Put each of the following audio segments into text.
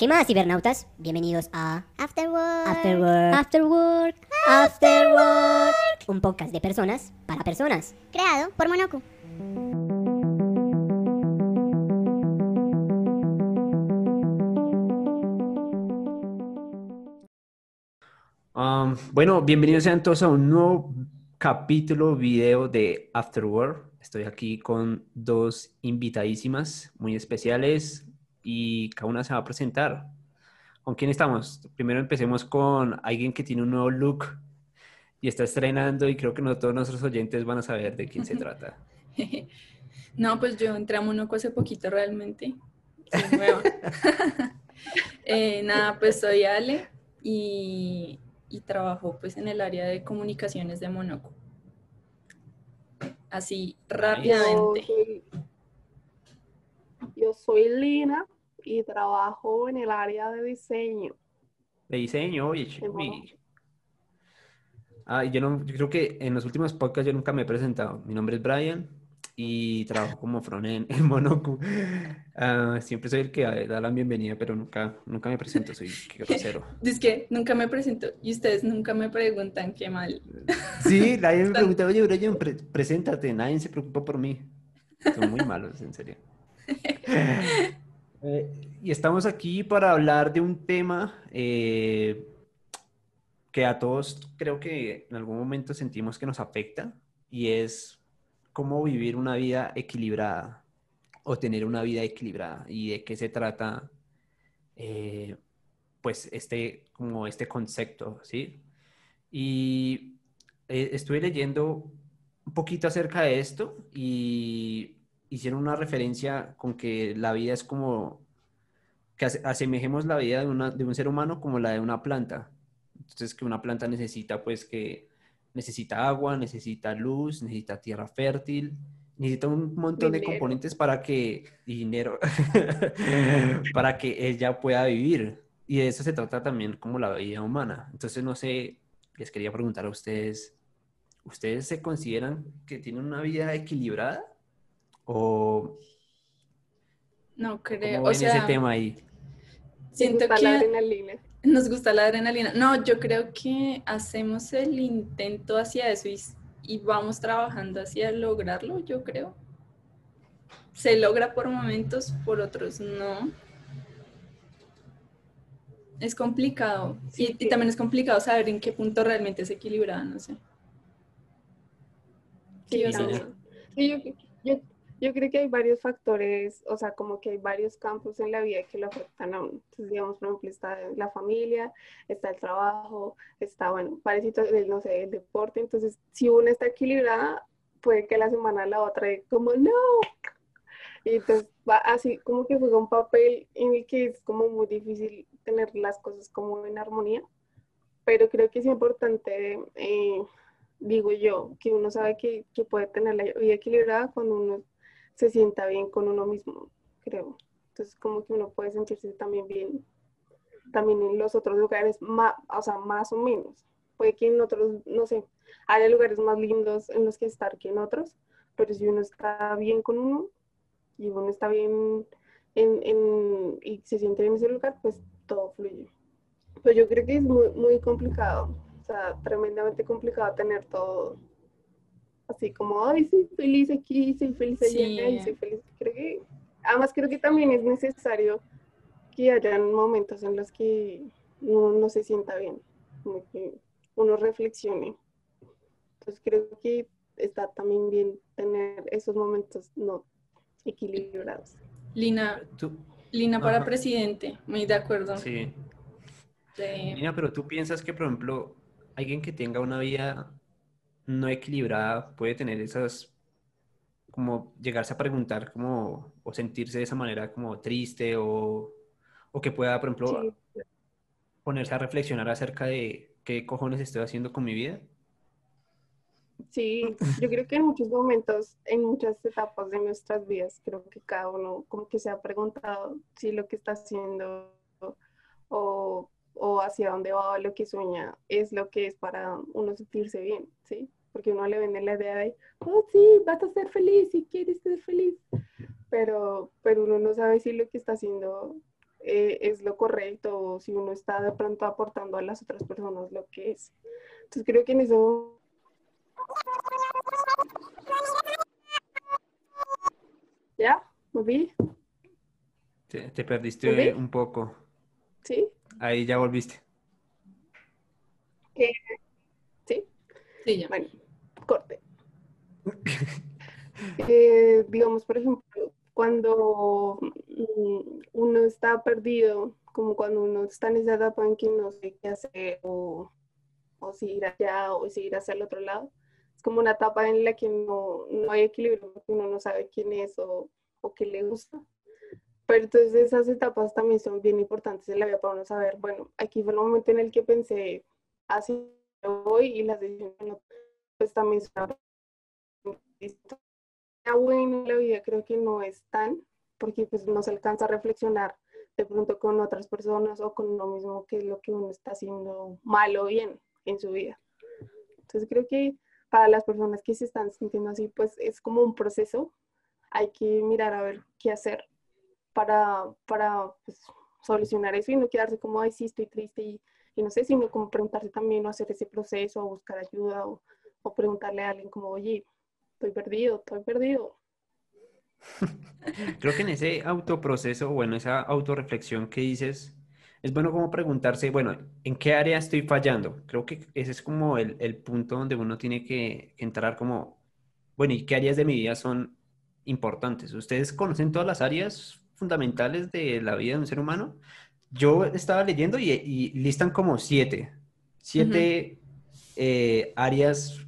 ¿Qué más, cibernautas? Bienvenidos a Afterwork. Afterwork. Afterwork. Afterwork. Un podcast de personas para personas. Creado por Monoku. Um, bueno, bienvenidos sean todos a un nuevo capítulo video de Afterwork. Estoy aquí con dos invitadísimas muy especiales y cada una se va a presentar. ¿Con quién estamos? Primero empecemos con alguien que tiene un nuevo look y está estrenando y creo que no todos nuestros oyentes van a saber de quién se trata. No, pues yo entré a Monoco hace poquito realmente. Soy nueva. Eh, nada, pues soy Ale y, y trabajo pues en el área de comunicaciones de Monoco. Así rápidamente. Yo soy Lina y trabajo en el área de diseño. De diseño, oye, chévere. Ah, yo, no, yo creo que en los últimos podcasts yo nunca me he presentado. Mi nombre es Brian y trabajo como frontend en Monoku. Ah, siempre soy el que da la bienvenida, pero nunca, nunca me presento, soy grosero. Es que nunca me presento y ustedes nunca me preguntan qué mal. Sí, nadie me pregunta, oye, Brian, pre- preséntate, nadie se preocupa por mí. Son muy malos, en serio. Eh, y estamos aquí para hablar de un tema eh, que a todos creo que en algún momento sentimos que nos afecta y es cómo vivir una vida equilibrada o tener una vida equilibrada y de qué se trata eh, pues este como este concepto, ¿sí? Y estuve leyendo un poquito acerca de esto y hicieron una referencia con que la vida es como que ase- asemejemos la vida de, una- de un ser humano como la de una planta. Entonces que una planta necesita pues que necesita agua, necesita luz, necesita tierra fértil, necesita un montón de componentes para que dinero para que ella pueda vivir. Y de eso se trata también como la vida humana. Entonces no sé, les quería preguntar a ustedes, ¿ustedes se consideran que tienen una vida equilibrada? ¿O No creo. cómo O ven ese sea, tema ahí? Siento gusta la que adrenalina. nos gusta la adrenalina. No, yo creo que hacemos el intento hacia eso y, y vamos trabajando hacia lograrlo, yo creo. Se logra por momentos, por otros no. Es complicado. Sí, y, y también es complicado saber en qué punto realmente es equilibrada, no sé. ¿Qué Sí, yo, yo- yo creo que hay varios factores, o sea, como que hay varios campos en la vida que lo afectan a uno. Entonces, digamos, por ejemplo, está la familia, está el trabajo, está, bueno, parecido, no sé, el deporte. Entonces, si una está equilibrada, puede que la semana la otra, como, no. Y entonces va así, como que juega un papel en el que es como muy difícil tener las cosas como en armonía. Pero creo que es importante eh, digo yo, que uno sabe que puede tener la vida equilibrada cuando uno se sienta bien con uno mismo, creo. Entonces, como que uno puede sentirse también bien, también en los otros lugares, más, o sea, más o menos. Puede que en otros, no sé, haya lugares más lindos en los que estar que en otros, pero si uno está bien con uno y uno está bien en, en- y se siente bien en ese lugar, pues todo fluye. Pero yo creo que es muy, muy complicado, o sea, tremendamente complicado tener todo así como, ay, soy feliz aquí, soy feliz allá, Sí. y soy feliz. Creo que, además creo que también es necesario que hayan momentos en los que uno no se sienta bien, como que uno reflexione. Entonces creo que está también bien tener esos momentos no equilibrados. Lina, Tú, Lina para Ajá. presidente, muy de acuerdo. sí. De- Mira, pero tú piensas que, por ejemplo, alguien que tenga una vida no equilibrada puede tener esas, como llegarse a preguntar, como, o sentirse de esa manera como triste, o, o que pueda, por ejemplo, Sí. ponerse a reflexionar acerca de qué cojones estoy haciendo con mi vida. Sí, yo creo que en muchos momentos, en muchas etapas de nuestras vidas, creo que cada uno como que se ha preguntado si lo que está haciendo o, o hacia dónde va lo que sueña es lo que es para uno sentirse bien, ¿sí? Porque uno le vende la idea de, oh, sí, vas a ser feliz si quieres ser feliz, pero, pero uno no sabe si lo que está haciendo eh, es lo correcto o si uno está de pronto aportando a las otras personas lo que es. Entonces creo que en eso... ¿Ya? ¿Volví? Te, te perdiste un poco. ¿Sí? Ahí ya volviste. ¿Qué? ¿Sí? Sí, ya. Bueno, corte. Eh, digamos, por ejemplo, cuando mm, uno está perdido, como cuando uno está en esa etapa en que no sé qué hacer o, o si ir allá o si ir hacia el otro lado, es como una etapa en la que no, no hay equilibrio porque uno no sabe quién es o, o qué le gusta. Pero entonces esas etapas también son bien importantes en la vida para uno saber, bueno, aquí fue el momento en el que pensé, así voy y las decisiones no- pues también son bueno en la vida creo que no es tan, porque pues no se alcanza a reflexionar de pronto con otras personas o con uno mismo qué es lo que uno está haciendo mal o bien en su vida. Entonces creo que para las personas que se están sintiendo así, pues es como un proceso. Hay que mirar a ver qué hacer para, para pues, solucionar eso y no quedarse como, ay, sí, estoy triste y, y no sé, sino como preguntarse también o hacer ese proceso o buscar ayuda o, o preguntarle a alguien como, oye, estoy perdido, estoy perdido. Creo que en ese autoproceso, bueno, esa autorreflexión que dices, es bueno como preguntarse, bueno, ¿en qué área estoy fallando? Creo que ese es como el, el punto donde uno tiene que entrar como, bueno, ¿y qué áreas de mi vida son importantes? ¿Ustedes conocen todas las áreas fundamentales de la vida de un ser humano? Yo estaba leyendo y, y listan como siete, siete eh, áreas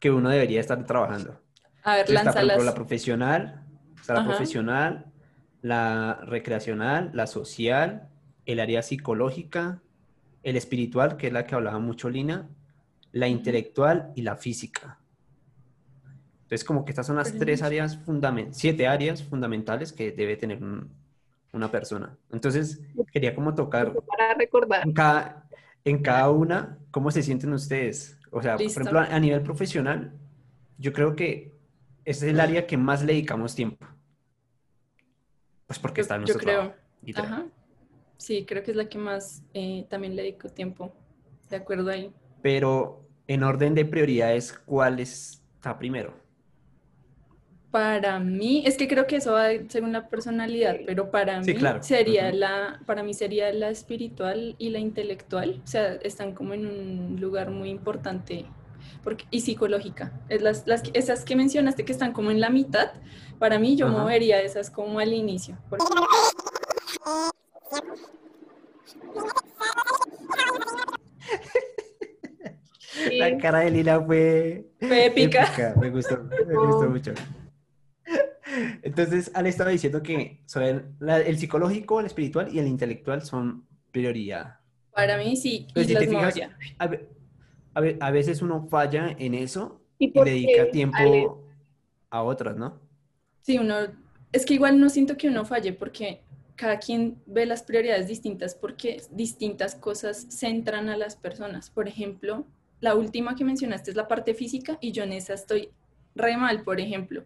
que uno debería estar trabajando. A ver, Entonces, está, por ejemplo, lánzalas. la profesional, está la Ajá. profesional, la recreacional, la social, el área psicológica, el espiritual, que es la que hablaba mucho Lina, la intelectual y la física. Entonces, como que estas son las tres áreas fundamentales, siete áreas fundamentales que debe tener un- una persona. Entonces, quería como tocar Para recordar. en cada, en cada una, ¿cómo se sienten ustedes? O sea, Listo. por ejemplo, a, a nivel profesional, yo creo que es el área que más le dedicamos tiempo. Pues porque Yo- está en yo nuestro creo. trabajo. Ajá. Sí, creo que es la que más eh, también le dedico tiempo. De acuerdo ahí. Pero en orden de prioridades, ¿cuál está primero? Para mí, es que creo que eso va según la personalidad, pero para Sí, mí claro. sería la, para mí sería la espiritual y la intelectual, o sea, están como en un lugar muy importante, porque, y psicológica. Es las, las, que- esas que mencionaste que están como en la mitad, para mí yo movería esas como al inicio. porque- La cara de Lila fue Fue épica. Me gustó, me gustó mucho. Entonces, Ale estaba diciendo que son la- el psicológico, el espiritual y el intelectual son prioridad. Para mí sí, y si te fijas, a, a a veces uno falla en eso ¿Y y dedica tiempo Ale? a otras, ¿no? Sí, uno, es que igual no siento que uno falle porque cada quien ve las prioridades distintas porque distintas cosas centran a las personas. Por ejemplo, la última que mencionaste es la parte física y yo en esa estoy re mal, por ejemplo.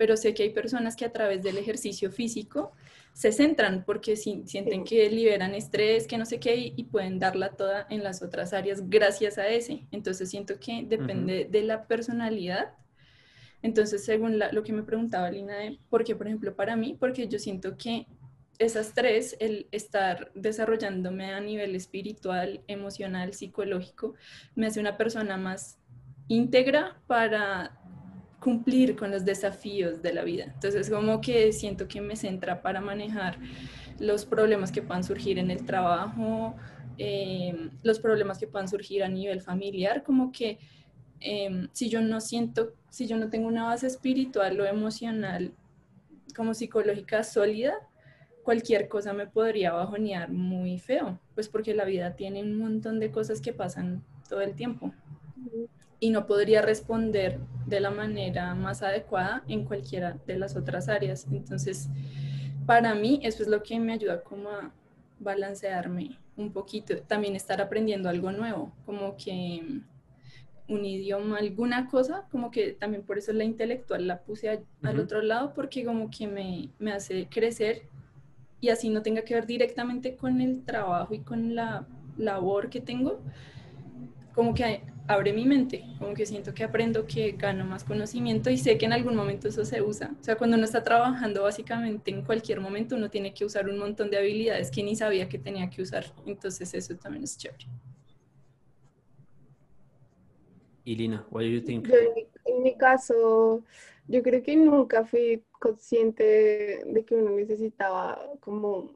Pero sé que hay personas que a través del ejercicio físico se centran porque si- sienten que liberan estrés, que no sé qué, y, pueden darla toda en las otras áreas gracias a ese. Entonces siento que depende de la personalidad. Entonces, según la- lo que me preguntaba Lina, de por qué, por ejemplo, para mí, porque yo siento que esas tres, el estar desarrollándome a nivel espiritual, emocional, psicológico, me hace una persona más íntegra para cumplir con los desafíos de la vida. Entonces, como que siento que me centra para manejar los problemas que puedan surgir en el trabajo, eh, los problemas que puedan surgir a nivel familiar, como que eh, si yo no siento, si yo no tengo una base espiritual o emocional como psicológica sólida, cualquier cosa me podría bajonear muy feo, pues porque la vida tiene un montón de cosas que pasan todo el tiempo y no podría responder de la manera más adecuada en cualquiera de las otras áreas. Entonces, para mí eso es lo que me ayuda como a balancearme un poquito, también estar aprendiendo algo nuevo, como que un idioma, alguna cosa, como que también por eso la intelectual la puse a- al Ujú. otro lado, porque como que me, me hace crecer y así no tenga que ver directamente con el trabajo y con la labor que tengo, como que abre mi mente, como que siento que aprendo, que gano más conocimiento y sé que en algún momento eso se usa. O sea, cuando uno está trabajando, básicamente en cualquier momento uno tiene que usar un montón de habilidades que ni sabía que tenía que usar. Entonces eso también es chévere. Y Lina, what do you think? Yo, en, mi, en mi caso, yo creo que nunca fui consciente de que uno necesitaba como,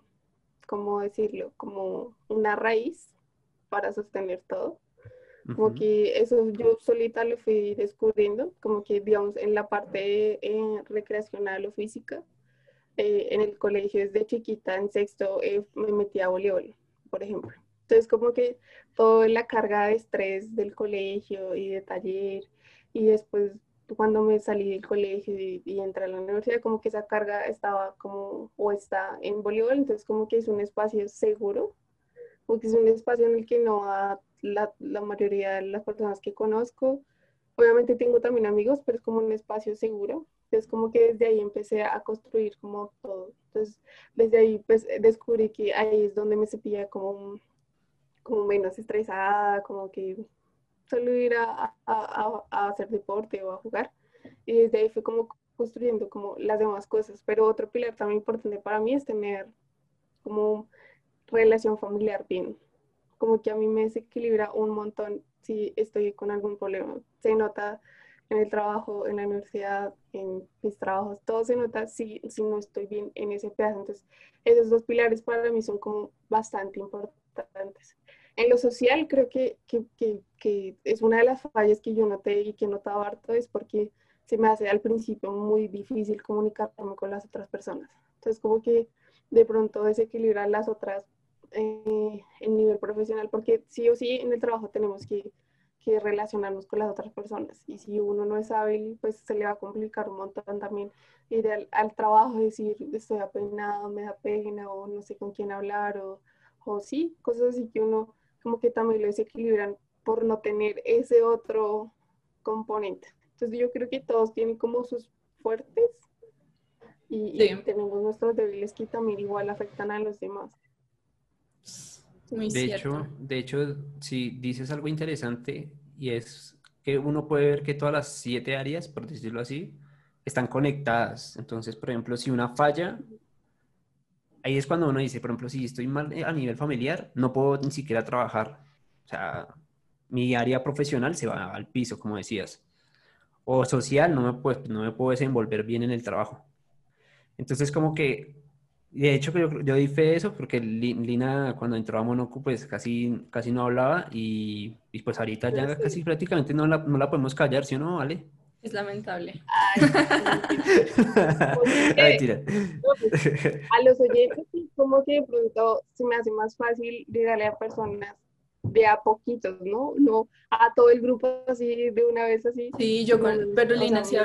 ¿cómo decirlo? Como una raíz para sostener todo. Como Ujú. que eso yo solita lo fui descubriendo, como que digamos en la parte eh, recreacional o física, eh, en el colegio desde chiquita, en sexto, eh, me metí a voleibol, por ejemplo. Entonces como que toda la carga de estrés del colegio y de taller, y después cuando me salí del colegio y, y entré a la universidad, como que esa carga estaba como, o está en voleibol, entonces como que es un espacio seguro, porque es un espacio en el que no va la, la mayoría de las personas que conozco. Obviamente tengo también amigos, pero es como un espacio seguro. Entonces como que desde ahí empecé a construir como todo. Entonces desde ahí pues descubrí que ahí es donde me sentía como, como menos estresada, como que solo ir a, a, a, hacer deporte o a jugar. Y desde ahí fue como construyendo como las demás cosas. Pero otro pilar también importante para mí es tener como relación familiar bien. Como que a mí me desequilibra un montón si estoy con algún problema. Se nota en el trabajo, en la universidad, en mis trabajos, todo se nota si, si no estoy bien en ese pedazo. Entonces, esos dos pilares para mí son como bastante importantes. En lo social, creo que, que, que, que es una de las fallas que yo noté y que he notado harto, es porque se me hace al principio muy difícil comunicarme con las otras personas. Entonces, como que de pronto desequilibrar las otras eh, en nivel profesional, porque sí o sí en el trabajo tenemos que, que, relacionarnos con las otras personas y si uno no es hábil, pues se le va a complicar un montón también ir al, al trabajo y decir estoy apenado, me da pena o no sé con quién hablar o, o sí, cosas así que uno como que también lo desequilibran por no tener ese otro componente. Entonces yo creo que todos tienen como sus fuertes y, sí. y tenemos nuestros débiles que también igual afectan a los demás. Muy de cierto. hecho, de hecho, si dices algo interesante y es que uno puede ver que todas las siete áreas, por decirlo así, están conectadas. Entonces, por ejemplo, si una falla, ahí es cuando uno dice, por ejemplo, si estoy mal a nivel familiar, no puedo ni siquiera trabajar. O sea, mi área profesional se va al piso, como decías. O social, no me puedo, no me puedo desenvolver bien en el trabajo. Entonces, como que de hecho, yo, yo di fe de eso porque Lina cuando entró a Monocu pues casi, casi no hablaba y, y pues ahorita ya sí. casi prácticamente no la, no la podemos callar, ¿sí o no, Ale? Es lamentable. Ay, a los oyentes como que de pronto se me hace más fácil llegarle a personas de a poquitos, ¿no? No a todo el grupo así de una vez así. Sí, yo con, pero Lina sí,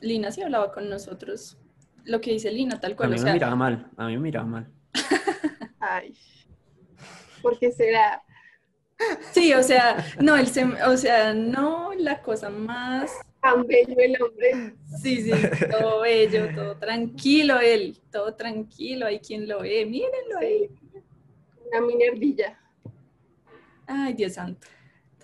Lina sí hablaba con nosotros lo que dice Lina, tal cual. A mí o me sea, miraba mal, a mí me miraba mal. Ay, ¿por qué será? Sí, o sea, no, el sem o sea, no la cosa más... Tan bello el hombre. Sí, sí, todo bello, todo tranquilo él, todo tranquilo, hay quien lo ve, mírenlo Sí. ahí. Una minerdilla. Ay, Dios santo.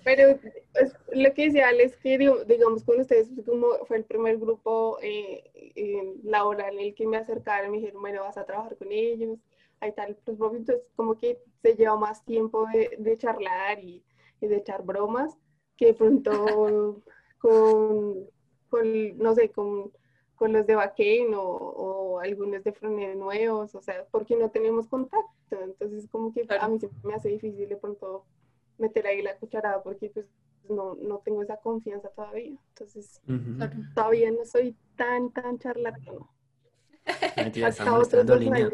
Pero pues, lo que decía Ale es que, digamos, con ustedes fue como fue el primer grupo eh, eh, laboral en el que me acercaron, me dijeron, bueno, vas a trabajar con ellos, ahí tal, pues entonces como que se lleva más tiempo de, de charlar y, y de echar bromas que pronto con, con, no sé, con, con los de Baquén o, o algunos de Frontera nuevos, o sea, porque no tenemos contacto, entonces como que a mí se me hace difícil de pronto meter ahí la cucharada porque pues no, no tengo esa confianza todavía. Entonces Ujú. Claro. todavía no soy tan, tan charlatano. Mentira, está Hasta otros molestando Lina.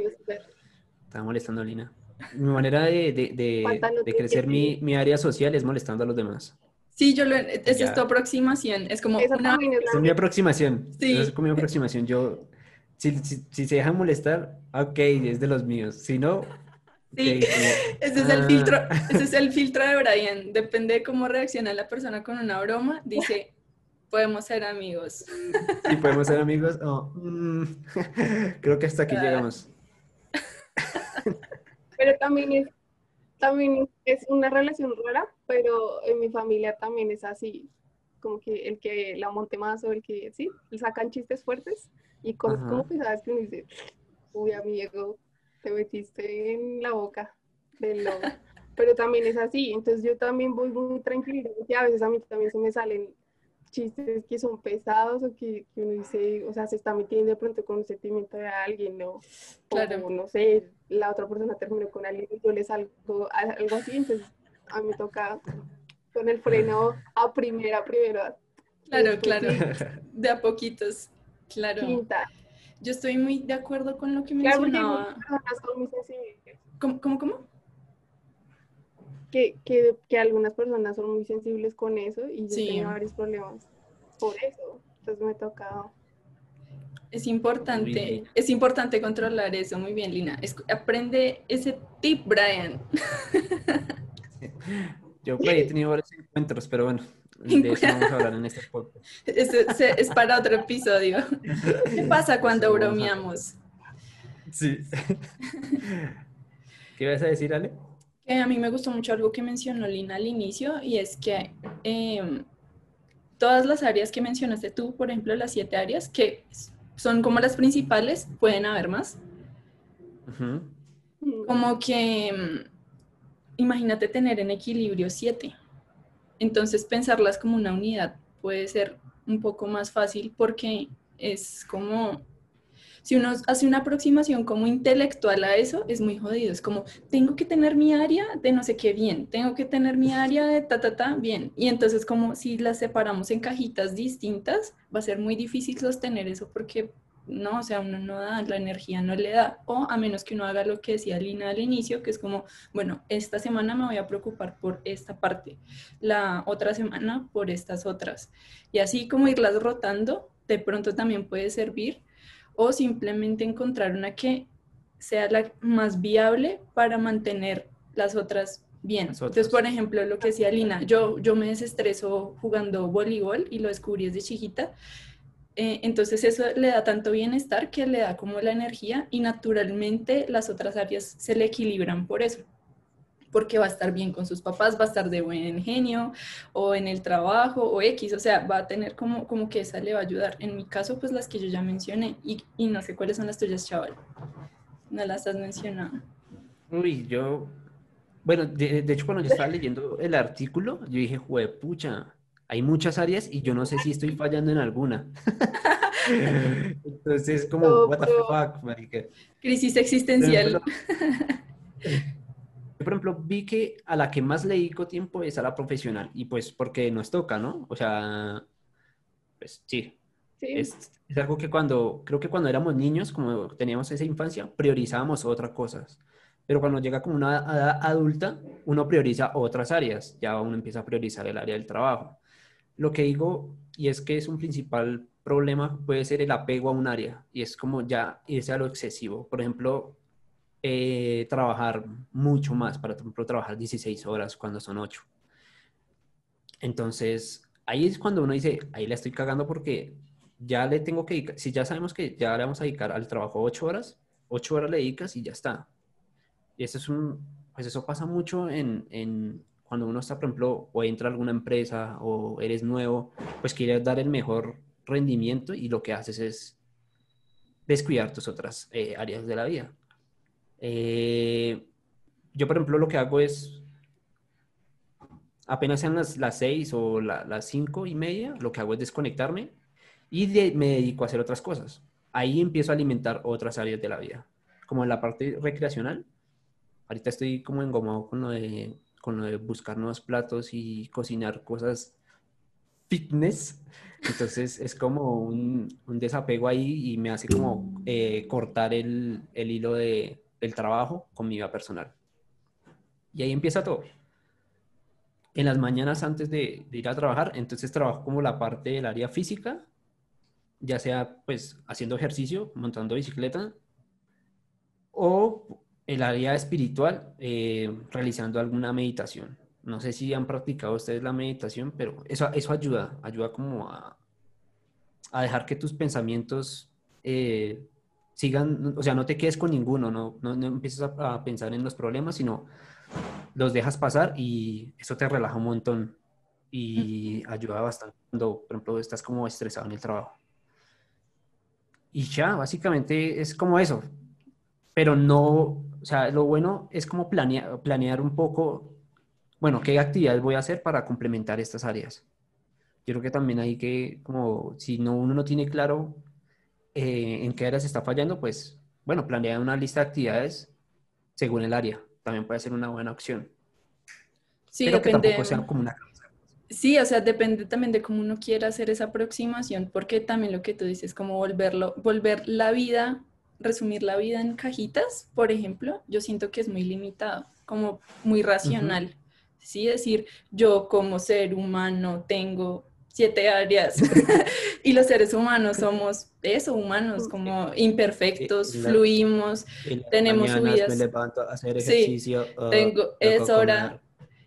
Está molestando a Lina. Mi manera de, de, de- de crecer mi, mi área social es molestando a los demás. Sí, yo lo, esa Ya. es tu aproximación, es como Esa una... también es es mi aproximación. Sí. Es como mi aproximación. Yo, si, si, si se dejan molestar, ok, es de los míos. Si no, Sí. Ese es el ah, filtro, ese es el filtro de Brian. Depende de cómo reacciona la persona con una broma. Dice, podemos ser amigos. Y podemos ser amigos. Oh, mm, creo que hasta aquí Ah. llegamos. Pero también es, también es una relación rara, pero en mi familia también es así, como que el que la monte más o el que, sí, le sacan chistes fuertes y cosas Ajá. como pesadas que uno dice, uy, amigo, te metiste en la boca del lobo. Pero también es así, entonces yo también voy muy tranquila, porque a veces a mí también se me salen chistes que son pesados o que, que uno dice, o sea, se está metiendo de pronto con un sentimiento de alguien, ¿no? Claro. O no sé, la otra persona terminó con alguien y yo le salgo algo así, entonces a mí me toca con el freno a primera, primera, Claro, claro. De a poquitos. Claro. quinta. Yo estoy muy de acuerdo con lo que Claro, mencionaba. algunas personas son muy sensibles, ¿Cómo, cómo, cómo? que, que, que algunas personas son muy sensibles con eso y yo Sí. he tenido varios problemas por eso, entonces me toca... Es importante, es importante controlar eso. Muy bien, Lina. Aprende ese tip, Brian. Yo por ahí he tenido varios encuentros, pero bueno, de eso vamos a hablar en este podcast. Es para otro episodio. ¿Qué pasa cuando Eso bromeamos? Sí. ¿Qué ibas a decir, Ale? Eh, a mí me gustó mucho algo que mencionó Lina al inicio y es que em, todas las áreas que mencionaste tú, por ejemplo, las siete áreas, que son como las principales, pueden haber más. Como que mm, imagínate tener en equilibrio siete. Entonces pensarlas como una unidad puede ser un poco más fácil porque es como, si uno hace una aproximación como intelectual a eso, es muy jodido. Es como, tengo que tener mi área de no sé qué bien, tengo que tener mi área de ta, ta, ta, bien. Y entonces como si las separamos en cajitas distintas, va a ser muy difícil sostener eso porque no, o sea, uno no da, la energía no le da, o a menos que uno haga lo que decía Lina al inicio, que es como, bueno, esta semana me voy a preocupar por esta parte, la otra semana por estas otras, y así como irlas rotando, de pronto también puede servir, o simplemente encontrar una que sea la más viable para mantener las otras bien. Las otras. Entonces, por ejemplo, lo que decía Lina, yo, yo me desestreso jugando voleibol y lo descubrí desde chiquita, eh, entonces eso le da tanto bienestar que le da como la energía y naturalmente las otras áreas se le equilibran por eso. Porque va a estar bien con sus papás, va a estar de buen genio o en el trabajo o X, o sea, va a tener como, como que esa le va a ayudar. En mi caso, pues las que yo ya mencioné y, y no sé cuáles son las tuyas, chaval. No las has mencionado. Uy, yo, bueno, de, de hecho cuando yo estaba leyendo el artículo, yo dije, juepucha, hay muchas áreas y yo no sé si estoy fallando en alguna. Entonces, como, No, what the fuck, marica. Crisis existencial. Yo, por ejemplo, vi que a la que más le dedico tiempo es a la profesional y pues porque nos toca, ¿no? O sea, pues sí, Sí, es, es algo que cuando, creo que cuando éramos niños, como teníamos esa infancia, priorizábamos otras cosas. Pero cuando llega como una edad adulta, uno prioriza otras áreas, ya uno empieza a priorizar el área del trabajo. Lo que digo, y es que es un principal problema, puede ser el apego a un área, y es como ya irse a lo excesivo. Por ejemplo, eh, trabajar mucho más, para, ejemplo, trabajar 16 horas cuando son 8. Entonces, ahí es cuando uno dice, ahí la estoy cagando porque ya le tengo que dedicar, si ya sabemos que ya le vamos a dedicar al trabajo 8 horas, 8 horas le dedicas y ya está. Y eso es un, pues eso pasa mucho en, en cuando uno está, por ejemplo, o entra a alguna empresa o eres nuevo, pues quieres dar el mejor rendimiento y lo que haces es descuidar tus otras eh, áreas de la vida. Eh, yo, por ejemplo, lo que hago es, apenas sean las, las seis o la- las cinco y media, lo que hago es desconectarme y de- me dedico a hacer otras cosas. Ahí empiezo a alimentar otras áreas de la vida, como en la parte recreacional. Ahorita estoy como engomado con lo de, con lo de buscar nuevos platos y cocinar cosas fitness. Entonces es como un, desapego ahí y me hace como eh, cortar el, el hilo de, del trabajo con mi vida personal. Y ahí empieza todo. En las mañanas antes de, de ir a trabajar, entonces trabajo como la parte del área física, ya sea pues haciendo ejercicio, montando bicicleta, o el área espiritual, eh, realizando alguna meditación. No sé si han practicado ustedes la meditación, pero eso, eso ayuda, ayuda como a, a dejar que tus pensamientos eh, sigan, o sea, no te quedes con ninguno, no, no, no empieces a, a pensar en los problemas, sino los dejas pasar y eso te relaja un montón y ayuda bastante cuando, por ejemplo, estás como estresado en el trabajo. Y ya, básicamente es como eso. Pero no, o sea, lo bueno es como planear, planear un poco, bueno, qué actividades voy a hacer para complementar estas áreas. Yo creo que también hay que, como, si no, uno no tiene claro eh, en qué áreas está fallando, pues, bueno, planear una lista de actividades según el área. También puede ser una buena opción. Sí, pero que depende. tampoco sea como una... Sí, o sea, depende también de cómo uno quiera hacer esa aproximación, porque también lo que tú dices, como volverlo, volver la vida, resumir la vida en cajitas, por ejemplo, yo siento que es muy limitado, como muy racional. Sí, decir, yo como ser humano tengo siete áreas y los seres humanos somos eso, humanos, como imperfectos, la- fluimos, Tenemos subidas. Me levanto a hacer Sí, ejercicio. tengo, luego es hora.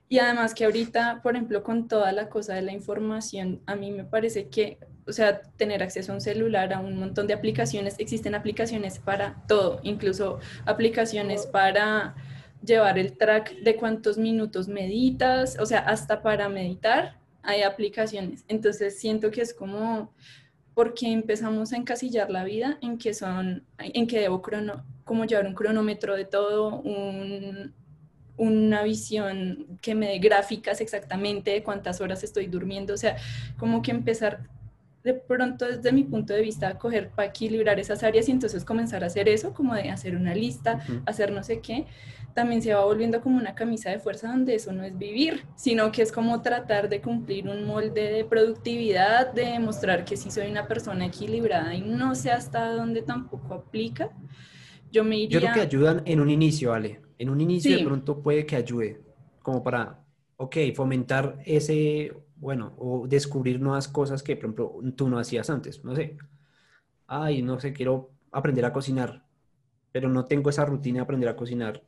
Y además que ahorita, por ejemplo, con toda la cosa de la información, a mí me parece que, o sea, tener acceso a un celular, a un montón de aplicaciones, existen aplicaciones para todo, incluso aplicaciones para llevar el track de cuántos minutos meditas, o sea, hasta para meditar hay aplicaciones. Entonces siento que es como porque empezamos a encasillar la vida en que son, en que debo crono, como llevar un cronómetro de todo, un, una visión que me dé gráficas exactamente de cuántas horas estoy durmiendo, o sea, como que empezar de pronto desde mi punto de vista a coger para equilibrar esas áreas y entonces comenzar a hacer eso, como de hacer una lista, hacer no sé qué, también se va volviendo como una camisa de fuerza donde eso no es vivir, sino que es como tratar de cumplir un molde de productividad, de demostrar que sí soy una persona equilibrada y no sé hasta dónde tampoco aplica. Yo me Yo iría... creo que ayudan en un inicio, Ale. En un inicio Sí. de pronto puede que ayude, como para, ok, fomentar ese, bueno, o descubrir nuevas cosas que, por ejemplo, tú no hacías antes. No sé. Ay, no sé, quiero aprender a cocinar, pero no tengo esa rutina de aprender a cocinar.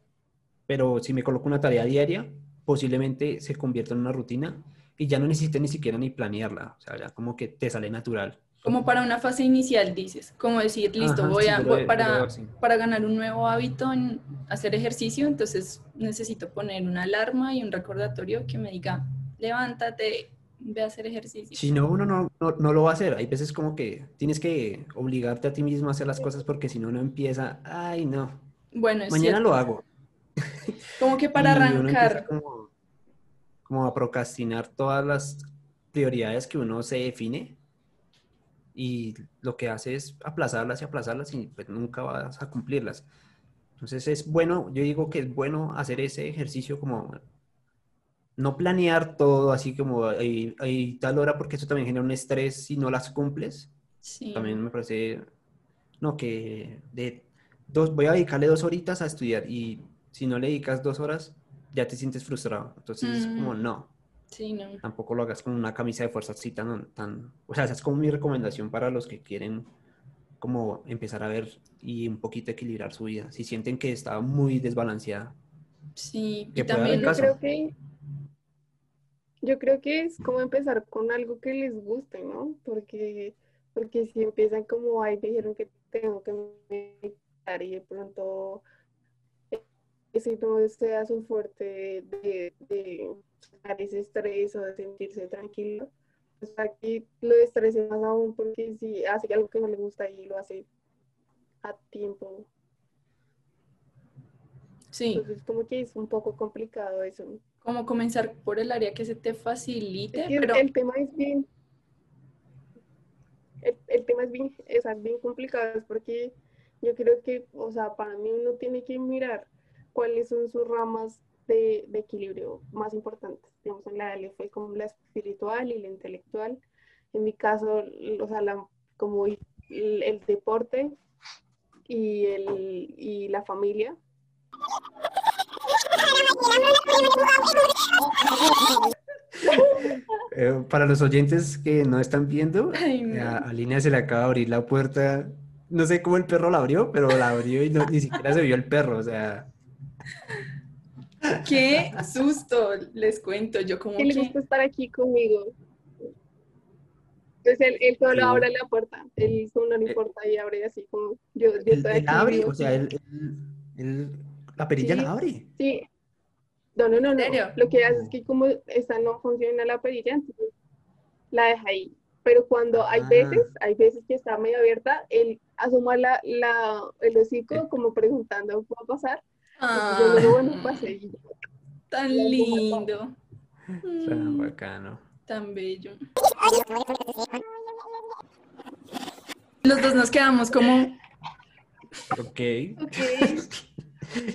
Pero si me coloco una tarea diaria, posiblemente se convierta en una rutina y ya no necesite ni siquiera ni planearla. O sea, ya como que te sale natural. Como para una fase inicial, dices, como decir, listo, Ajá, voy sí, a, voy para, para ganar un nuevo hábito en hacer ejercicio, entonces necesito poner una alarma y un recordatorio que me diga, levántate, ve a hacer ejercicio. Si no, uno no, no, no lo va a hacer. Hay veces como que tienes que obligarte a ti mismo a hacer las cosas porque si no, no empieza, ay, no, Bueno, es mañana cierto. lo hago. Como que para arrancar, como, como a procrastinar todas las prioridades que uno se define y lo que hace es aplazarlas y aplazarlas y pues nunca vas a cumplirlas. Entonces es bueno, yo digo que es bueno hacer ese ejercicio como no planear todo así como hay, tal hora porque eso también genera un estrés si no las cumples. sí. También me parece, no, que de dos, voy a dedicarle dos horitas a estudiar y si no le dedicas dos horas, ya te sientes frustrado. Entonces es como, Mm. no, Sí, no. tampoco lo hagas con una camisa de fuerza así tan, tan, o sea, esa es como mi recomendación para los que quieren como empezar a ver y un poquito equilibrar su vida. Si sienten que está muy desbalanceada. Sí, y también, Yo creo que yo creo que es como empezar con algo que les guste, ¿no? Porque, porque si empiezan como, ay, me dijeron que tengo que meditar y de pronto eh, ese no sea su fuerte de, de ese estrés o de sentirse tranquilo, pues aquí lo estresa más aún porque si hace algo que no le gusta y lo hace a tiempo, sí, entonces como que es un poco complicado eso. como comenzar por el área que se te Es facilite, que pero el tema es bien, el, el tema es bien, sea, bien complicado, es porque yo creo que, o sea, para mí uno tiene que mirar cuáles son sus ramas de, de equilibrio más importantes. Digamos, en la Ale fue como la espiritual y la intelectual. En mi caso, o sea, la, como el, el deporte y, el, y la familia. Eh, para los oyentes que no están viendo, Ay, no. eh, a, a Línea se le acaba de abrir la puerta. No sé cómo el perro la abrió, pero la abrió y no- ni siquiera se vio el perro. O sea, qué susto, les cuento, yo como que le gusta estar aquí conmigo. Entonces él, él solo Sí. abre la puerta, él no le Eh, importa y abre así como yo, yo Él, estoy él aquí, abre, o sea, él, él- él- la perilla Sí. la abre. Sí. No, no, no, no. Lo que hace es que como esta no funciona la perilla, entonces la deja ahí. Pero cuando hay Ah. veces, hay veces que está medio abierta, él asoma la, la, el hocico como preguntando qué va a pasar. Ah, Yo le digo, bueno, pase. Y ya. tan lindo. Sea, Mm, bacano. tan bello. Los dos nos quedamos como, Ok. Ok.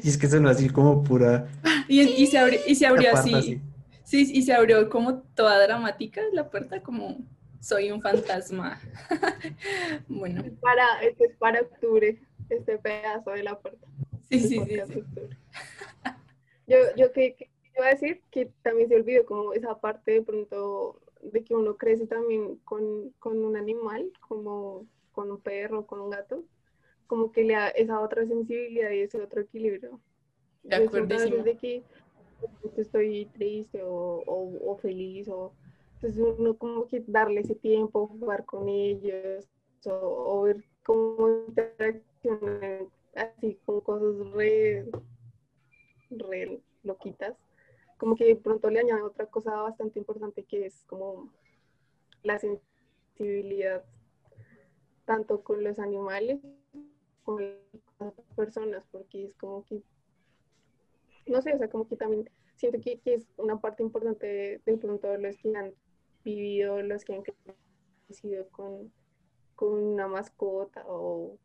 Y es que sonó así como pura. y, y se abrió, y se abrió así. parte Sí, y se abrió como toda dramática la puerta, como soy un fantasma. bueno, Para, este es para octubre, este pedazo de la puerta. Sí, sí. Yo, yo que, que iba a decir que también se olvidó como esa parte de pronto de que uno crece también con, con un animal, como con un perro, con un gato, como que le da esa otra sensibilidad y ese otro equilibrio. De Yo siento a veces acuerdísimo. de que estoy triste o, o, o feliz o entonces uno como que darle ese tiempo, jugar con ellos o, o ver cómo interaccionan así con cosas re, re loquitas, como que pronto le añade otra cosa bastante importante que es como la sensibilidad tanto con los animales como con las personas, porque es como que no sé, o sea, como que también siento que, que es una parte importante de, de pronto los que han vivido, los que han crecido con, con una mascota o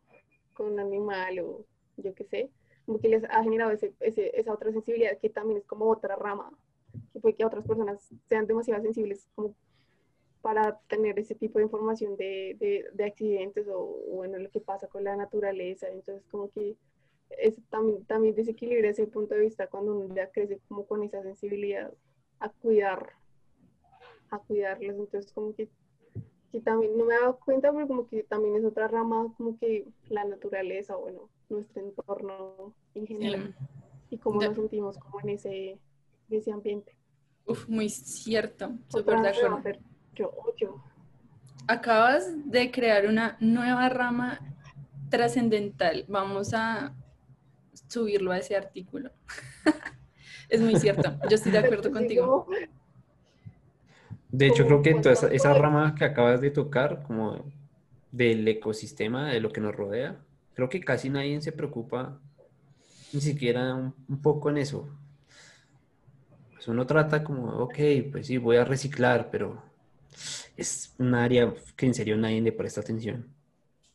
con un animal o yo qué sé, como que les ha generado ese, ese- esa otra sensibilidad que también es como otra rama, que puede que otras personas sean demasiado sensibles como para tener ese tipo de información de, de, de accidentes o, bueno, lo que pasa con la naturaleza, entonces como que es también, también desequilibra ese punto de vista cuando uno ya crece como con esa sensibilidad a cuidar, a cuidarlos. Entonces como que, que también no me he dado cuenta, pero como que también es otra rama, como que la naturaleza, bueno, nuestro entorno en general y cómo nos sentimos como en ese, en ese ambiente. Uf, muy cierto, súper de acuerdo. yo, yo. Acabas de crear una nueva rama trascendental. Vamos a subirlo a ese artículo. es muy cierto, yo estoy de acuerdo contigo. De hecho, creo que con toda esa, todo esa el- rama que acabas de tocar, como del ecosistema, de lo que nos rodea, creo que casi nadie se preocupa ni siquiera un, un poco en eso. Pues uno trata como, ok, pues sí, voy a reciclar, pero es un área que en serio nadie le presta atención.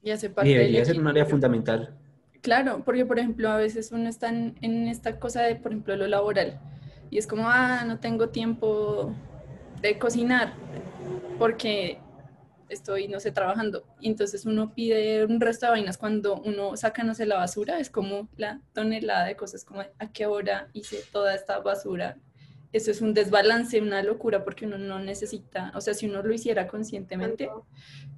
Y hace Y parte del debería ser un área fundamental. Claro, porque por ejemplo a veces uno está en, en esta cosa de, por ejemplo, lo laboral y es como, ah, no tengo tiempo de cocinar porque estoy, no sé, trabajando. Entonces uno pide un resto de vainas cuando uno saca, no sé, la basura, es como la tonelada de cosas, como a qué hora hice toda esta basura. Eso es un desbalance, una locura, porque uno no necesita, o sea, si uno lo hiciera conscientemente,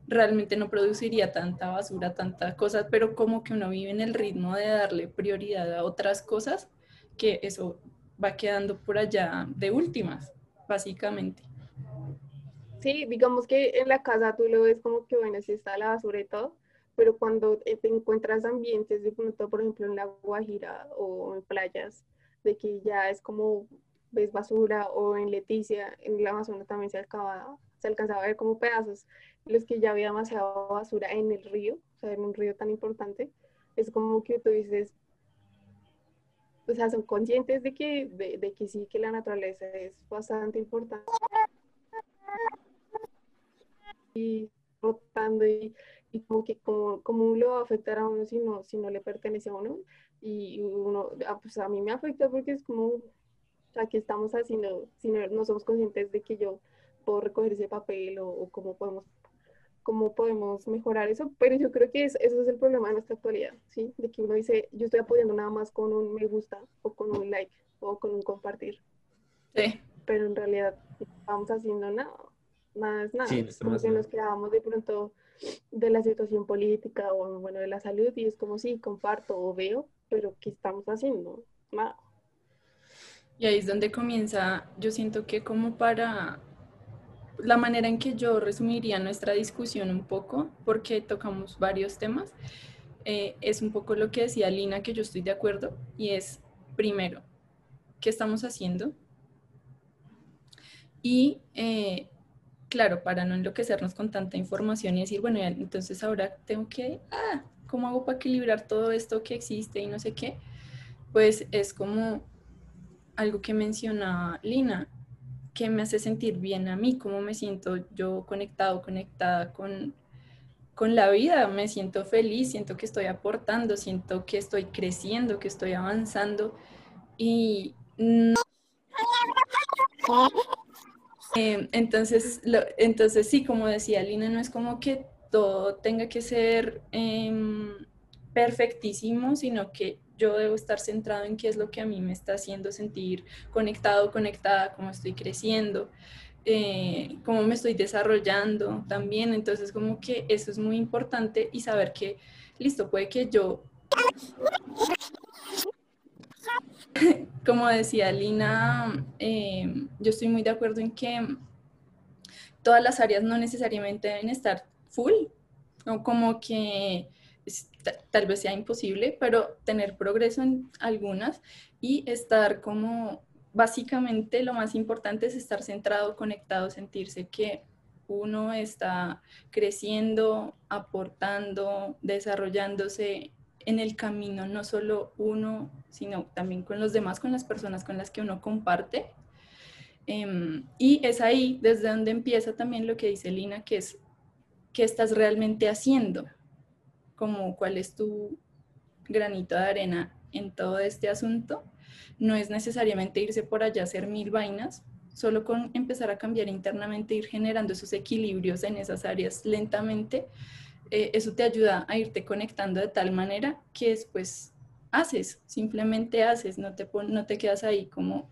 realmente no produciría tanta basura, tanta cosa, pero como que uno vive en el ritmo de darle prioridad a otras cosas, que eso va quedando por allá de últimas, básicamente. Sí, digamos que en la casa tú lo ves como que, bueno, sí está la basura y todo, pero cuando eh, te encuentras ambientes de pronto, por ejemplo, en la Guajira o en playas, de que ya es como ves basura o en Leticia, en la Amazonas también se, se alcanzaba a ver como pedazos, los que ya había demasiada basura en el río, o sea, en un río tan importante, es como que tú dices, o sea, son conscientes de que, de, de que sí, que la naturaleza es bastante importante. Y rotando y, y como que como, como lo va a afectar a uno si no, si no le pertenece a uno. Y uno, ah, pues a mí me afecta porque es como, o sea, ¿qué estamos haciendo si no, no somos conscientes de que yo puedo recoger ese papel o, o cómo podemos cómo podemos mejorar eso, pero yo creo que es, eso es el problema de nuestra actualidad, ¿sí? De que uno dice, yo estoy apoyando nada más con un me gusta o con un like o con un compartir, Sí, pero en realidad no estamos haciendo nada, nada es nada. Sí, no como que haciendo- nos quedábamos de pronto de la situación política o bueno, de la salud y es como sí, comparto o veo, pero ¿qué estamos haciendo? Nada. y ahí es donde comienza, yo siento que como para la manera en que yo resumiría nuestra discusión un poco, porque tocamos varios temas, eh, es un poco lo que decía Lina, que yo estoy de acuerdo, y es, primero, ¿qué estamos haciendo? Y, eh, claro, para no enloquecernos con tanta información y decir, bueno, entonces ahora tengo que, ah, ¿cómo hago para equilibrar todo esto que existe y no sé qué? Pues es como algo que mencionaba Lina, que me hace sentir bien a mí, cómo me siento yo conectado, conectada con, con la vida, me siento feliz, siento que estoy aportando, siento que estoy creciendo, que estoy avanzando y no... Eh, entonces, entonces sí, como decía Lina, no es como que todo tenga que ser em, perfectísimo, sino que yo debo estar centrado en qué es lo que a mí me está haciendo sentir conectado, conectada, cómo estoy creciendo, eh, cómo me estoy desarrollando también. Entonces, como que eso es muy importante y saber que, listo, puede que yo, como decía Lina, eh, yo estoy muy de acuerdo en que todas las áreas no necesariamente deben estar full, o como que tal vez sea imposible, pero tener progreso en algunas y estar como, básicamente lo más importante es estar centrado, conectado, sentirse que uno está creciendo, aportando, desarrollándose en el camino, no solo uno, sino también con los demás, con las personas con las que uno comparte. Em, y es ahí desde donde empieza también lo que dice Lina, que es qué estás realmente haciendo como cuál es tu granito de arena en todo este asunto. No es necesariamente irse por allá a hacer mil vainas, solo con empezar a cambiar internamente, ir generando esos equilibrios en esas áreas lentamente, eh, eso te ayuda a irte conectando de tal manera que después haces, simplemente haces, no te, no te quedas ahí como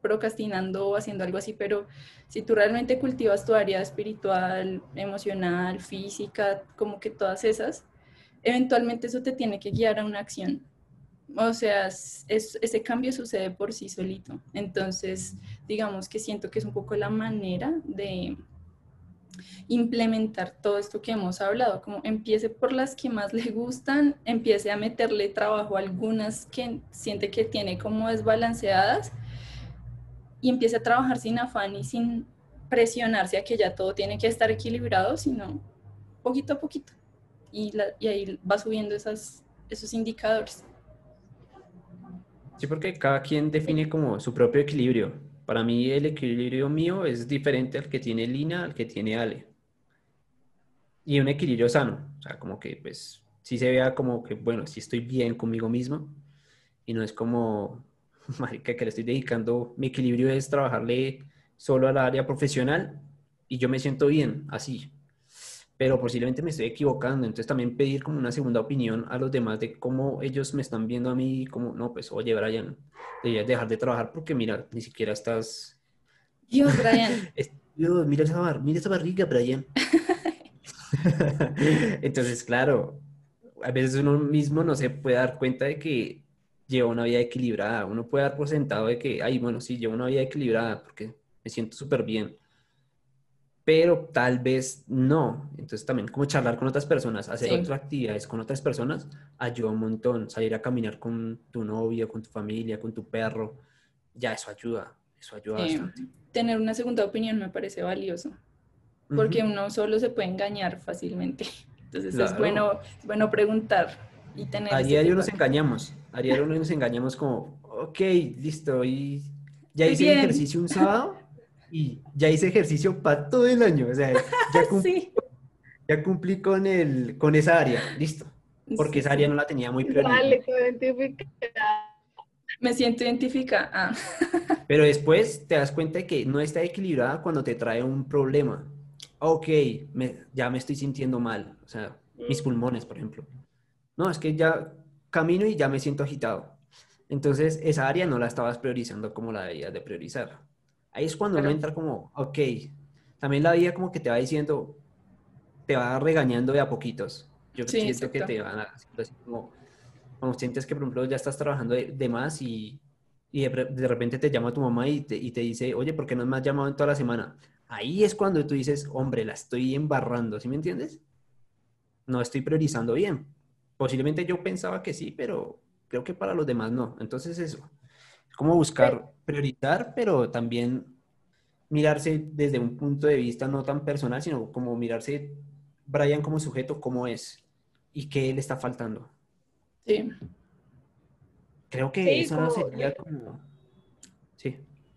procrastinando o haciendo algo así, pero si tú realmente cultivas tu área espiritual, emocional, física, como que todas esas, eventualmente eso te tiene que guiar a una acción. O sea, ese cambio sucede por sí solito. Entonces, digamos que siento que es un poco la manera de implementar todo esto que hemos hablado, como empiece por las que más le gustan, empiece a meterle trabajo a algunas que siente que tiene como desbalanceadas y empiece a trabajar sin afán y sin presionarse a que ya todo tiene que estar equilibrado, sino poquito a poquito y, ahí va subiendo esas, esos indicadores. Sí, porque cada quien define como su propio equilibrio. Para mí el equilibrio mío es diferente al que tiene Lina, al que tiene Ale. Y un equilibrio sano, o sea, como que pues sí se vea como que, bueno, sí estoy bien conmigo mismo y no es como, marica, que le estoy dedicando, mi equilibrio es trabajarle solo al área profesional y yo me siento bien, así, pero posiblemente me estoy equivocando. Entonces también pedir como una segunda opinión a los demás de cómo ellos me están viendo a mí, como, no, pues oye, Brian, deberías dejar de trabajar porque mira, ni siquiera estás... Dios, Brian. Dios, mira esa, bar mira esa barriga, Brian. Entonces, claro, a veces uno mismo no se puede dar cuenta de que lleva una vida equilibrada. Uno puede dar por sentado de que, ay, bueno, sí, llevo una vida equilibrada porque me siento súper bien pero tal vez no. Entonces también como charlar con otras personas, hacer otras actividades con otras personas, ayuda un montón. Salir a caminar con tu novio, con tu familia, con tu perro, ya eso ayuda, eso ayuda bastante. Tener una segunda opinión me parece valioso, porque uno solo se puede engañar fácilmente. Entonces es bueno, bueno preguntar y tener... A diario nos engañamos, a diario nos engañamos como, ok, listo, y ya hice el ejercicio un sábado y ya hice ejercicio para todo el año. O sea, ya cumplí, ya cumplí con, el, con esa área, listo. Porque esa área no la tenía muy priorizada. Me siento identificada. Ah. Pero después te das cuenta de que no está equilibrada cuando te trae un problema. Ok, ya me estoy sintiendo mal. O sea, mis mm. pulmones, por ejemplo. No, es que ya camino y ya me siento agitado. Entonces, esa área no la estabas priorizando como la debías de priorizar. Ahí es cuando uno entra como, ok, también la vida como que te va diciendo, te va regañando de a poquitos. Yo siento que te van a, así como, como sientes que, por ejemplo, ya estás trabajando de, más y, y de, de repente te llama tu mamá y te, y te dice, oye, ¿por qué no me has llamado en toda la semana? Ahí es cuando tú dices, hombre, la estoy embarrando, ¿sí me entiendes? No estoy priorizando bien. Posiblemente yo pensaba que sí, pero creo que para los demás no. Entonces eso, es como buscar priorizar, pero también mirarse desde un punto de vista no tan personal, sino como mirarse Brian como sujeto, cómo es y qué le está faltando. Sí. Creo que Sí, eso no sería como... Sí.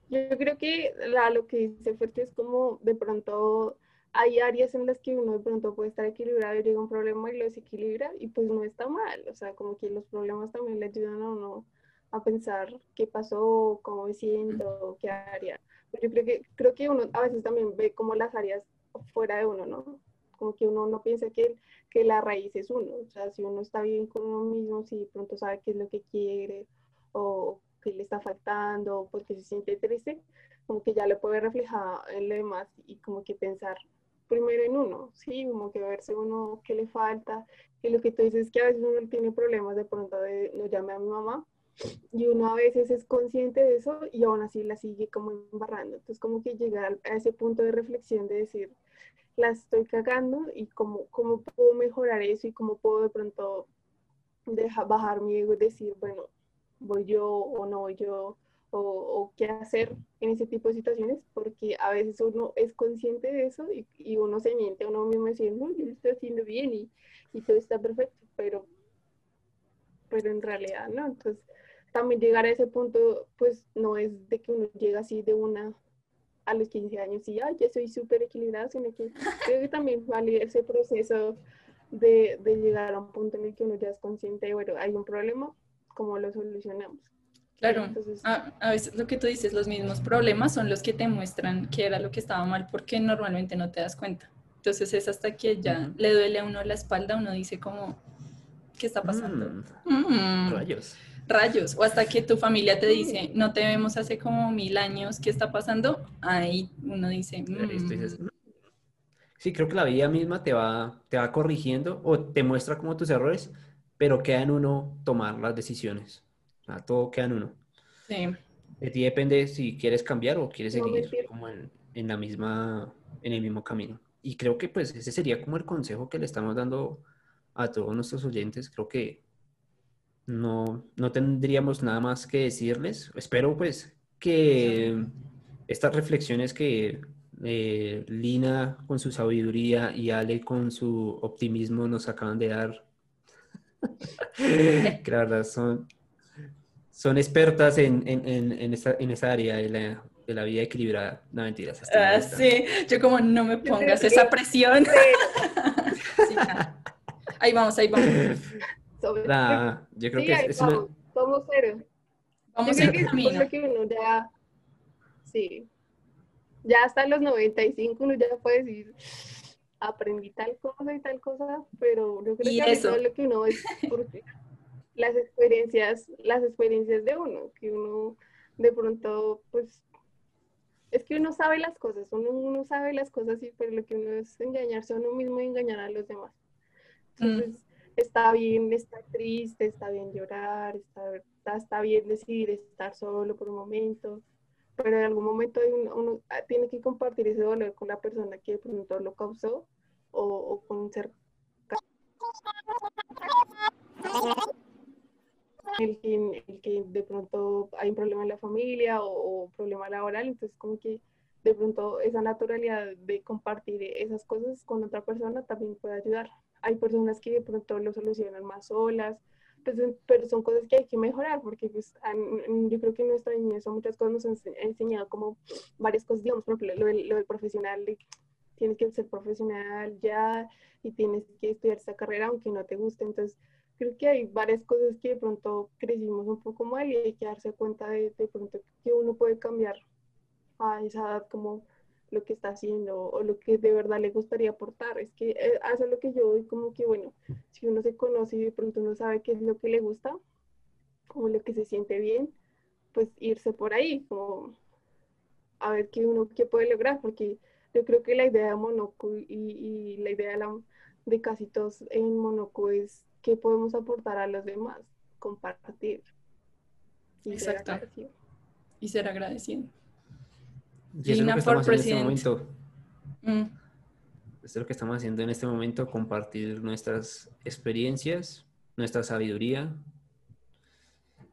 Yo creo que la- lo que dice Fuerte es como de pronto hay áreas en las que uno de pronto puede estar equilibrado y llega un problema y lo desequilibra y pues no está mal, o sea, como que los problemas también le ayudan a uno a pensar qué pasó, cómo me siento, qué área. Yo creo que, creo que uno a veces también ve como las áreas fuera de uno, ¿no? Como que uno no piensa que, que la raíz es uno, o sea, si uno está bien con uno mismo, si pronto sabe qué es lo que quiere o qué le está faltando, porque se siente triste, como que ya lo puede reflejar en lo demás y como que pensar primero en uno, sí, como que verse uno qué le falta, y lo que tú dices es que a veces uno tiene problemas de pronto de, lo llamé a mi mamá, y uno a veces es consciente de eso y aún así la sigue como embarrando, entonces como que llegar a ese punto de reflexión de decir, la estoy cagando y cómo, cómo puedo mejorar eso y cómo puedo de pronto dejar bajar mi ego y decir, bueno, voy yo o no voy yo, o, o qué hacer en ese tipo de situaciones, porque a veces uno es consciente de eso y, y uno se miente a uno mismo diciendo, no, yo lo estoy haciendo bien y, y todo está perfecto, pero, pero en realidad no. Entonces, también llegar a ese punto, pues no es de que uno llega así de una a los 15 años y, ay, ya soy súper equilibrado, sino que creo que también vale ese proceso de, de llegar a un punto en el que uno ya es consciente de, bueno, hay un problema, ¿cómo lo solucionamos? Claro, Entonces, a, a veces lo que tú dices, los mismos problemas son los que te muestran que era lo que estaba mal porque normalmente no te das cuenta. Entonces es hasta que ya le duele a uno la espalda, uno dice como, ¿qué está pasando? Mm, Mm, rayos. Rayos. O hasta que tu familia te dice, no te vemos hace como mil años, ¿qué está pasando? Ahí uno dice, Claro, y tú "Mm". dices, "Mm". Sí, creo que la vida misma te va, te va corrigiendo o te muestra como tus errores, pero queda en uno tomar las decisiones. O sea, todo queda en uno. Sí, De ti depende si quieres cambiar o quieres seguir como en, en la misma, en el mismo camino. Y creo que pues ese sería como el consejo que le estamos dando a todos nuestros oyentes. Creo que no, no tendríamos nada más que decirles. Espero pues que estas reflexiones que eh, Lina con su sabiduría y Ale con su optimismo nos acaban de dar, que la verdad son, son expertas en, en, en, en esa, en esa área de la, de la vida equilibrada. No, mentiras. Ah, sí, yo como no me pongas esa presión. Sí. Ahí vamos, ahí vamos. Sobre- La- yo creo sí, que es, es una- vamos, somos cero. Vamos Yo creo que camino. lo que uno ya, sí, ya hasta los 95 uno ya puede decir, aprendí tal cosa y tal cosa, pero yo creo que eso. lo que uno es porque las experiencias, las experiencias de uno, que uno de pronto, pues, es que uno sabe las cosas, uno, uno sabe las cosas, y pero lo que uno es engañarse a uno mismo y engañar a los demás. Entonces, está bien estar triste, está bien llorar, está, está, bien decidir estar solo por un momento, pero en algún momento hay un- uno ah, tiene que compartir ese dolor con la persona que de pronto lo causó o, con un ser el que, el que de pronto hay un problema en la familia o problema laboral, entonces como que de pronto esa naturalidad de compartir esas cosas con otra persona también puede ayudar. Hay personas que de pronto lo solucionan más solas, pues, pero son cosas que hay que mejorar porque pues, yo creo que en nuestra niñez son muchas cosas nos han ense- enseñado como varias cosas, digamos, por ejemplo, lo del, lo del profesional, de tienes que ser profesional ya y tienes que estudiar esa carrera aunque no te guste, entonces creo que hay varias cosas que de pronto crecimos un poco mal y hay que darse cuenta de, de pronto que uno puede cambiar a esa edad como lo que está haciendo o lo que de verdad le gustaría aportar. Es que eh, hace lo que yo doy como que, bueno, si uno se conoce y de pronto uno sabe qué es lo que le gusta, como lo que se siente bien, pues irse por ahí, como a ver qué uno qué puede lograr, porque yo creo que la idea de Monoco y, y la idea de, la- de casi todos en Monoco es qué podemos aportar a los demás, compartir. y Exacto. y ser agradecido. Y eso es lo Lina que estamos haciendo en este momento. Mm, Esto es lo que estamos haciendo en este momento, compartir nuestras experiencias, nuestra sabiduría.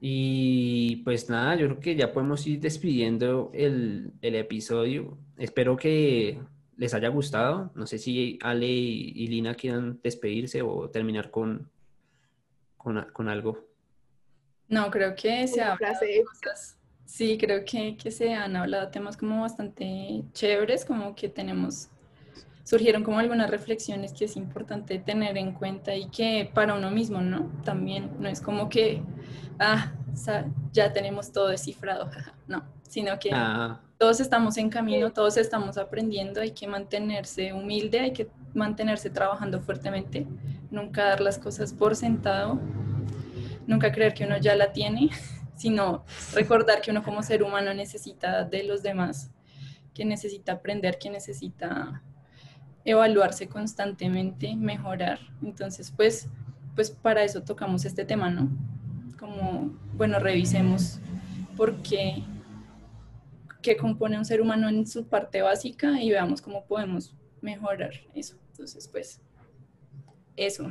Y pues nada, yo creo que ya podemos ir despidiendo el, el episodio. Espero que les haya gustado. No sé si Ale y, y Lina quieran despedirse o terminar con, con, a- con algo. No, creo que se Una ha frase hablado de cosas. Sí, creo que, que se han hablado temas como bastante chéveres, como que tenemos, surgieron como algunas reflexiones que es importante tener en cuenta y que para uno mismo, ¿no? También no es como que, ah, ya tenemos todo descifrado, no, sino que Ah, todos estamos en camino, todos estamos aprendiendo, hay que mantenerse humilde, hay que mantenerse trabajando fuertemente, nunca dar las cosas por sentado, nunca creer que uno ya la tiene, sino recordar que uno como ser humano necesita de los demás, que necesita aprender, que necesita evaluarse constantemente, mejorar. Entonces, pues, pues para eso tocamos este tema, ¿no? Como, bueno, revisemos por qué qué compone un ser humano en su parte básica y veamos cómo podemos mejorar eso. Entonces, pues, eso.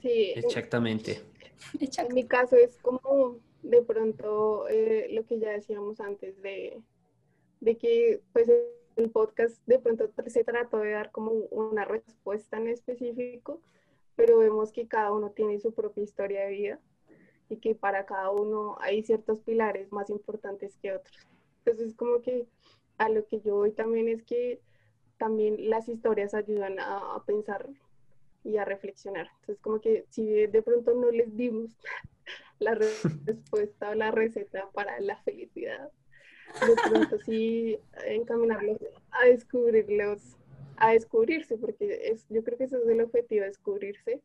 Sí, en- exactamente. En mi caso es como de pronto eh, lo que ya decíamos antes de, de que pues el podcast de pronto se trató de dar como una respuesta en específico, pero vemos que cada uno tiene su propia historia de vida y que para cada uno hay ciertos pilares más importantes que otros. Entonces como que a lo que yo voy también es que también las historias ayudan a, a pensar y a reflexionar. Entonces, como que si de pronto no les dimos la re- respuesta o la receta para la felicidad, de pronto sí encaminarlos a descubrirlos, a descubrirse, porque es, yo creo que ese es el objetivo, descubrirse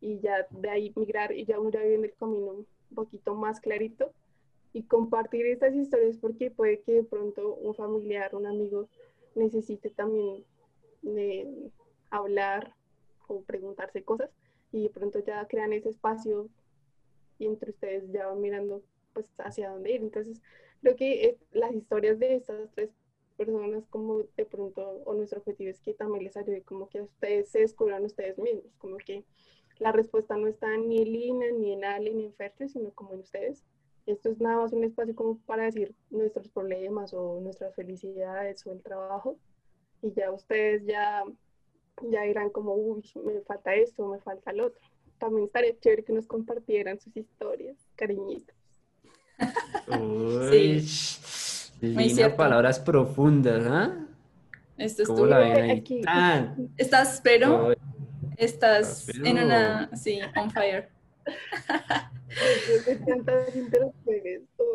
y ya de ahí migrar y ya uno viene el camino un poquito más clarito y compartir estas historias porque puede que de pronto un familiar, un amigo necesite también de hablar o preguntarse cosas y de pronto ya crean ese espacio entre ustedes ya van mirando pues hacia dónde ir. Entonces creo que eh, las historias de estas tres personas como de pronto o nuestro objetivo es que también les ayude como que a ustedes se descubran ustedes mismos, como que la respuesta no está ni en Lina, ni en Ale, ni en Fercho, sino como en ustedes. Esto es nada más un espacio como para decir nuestros problemas o nuestras felicidades o el trabajo y ya ustedes ya ya dirán como, uy, me falta esto, me falta el otro. También estaría chévere que nos compartieran sus historias, cariñitos. Uy, palabras profundas, ¿ah? Esto es ¿Cómo tu- la ven ahí? Aquí. Tan. Estás, pero Uy, estás Pero- en una, sí, on fire.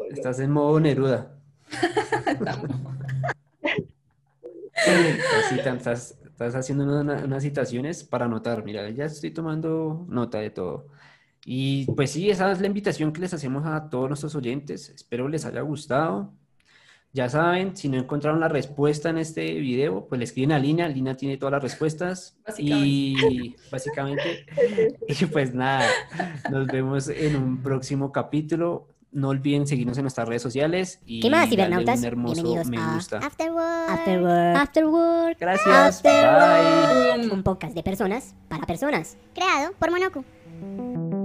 Estás en modo Neruda. Así, tan- estás, haciendo una- unas citaciones para anotar. Mira, ya estoy tomando nota de todo. Y pues sí, esa es la invitación que les hacemos a todos nuestros oyentes. Espero les haya gustado. Ya saben, si no encontraron la respuesta en este video, pues le escriben a Lina. Lina tiene todas las respuestas. Y básicamente, y pues nada, nos vemos en un próximo capítulo. No olviden seguirnos en nuestras redes sociales y ¿Qué más, cibernautas? un hermoso Bienvenidos me a gusta. Afterwork. Afterwork. Afterwork. Gracias. Bye. Un podcast de personas para personas. Creado por Monoku.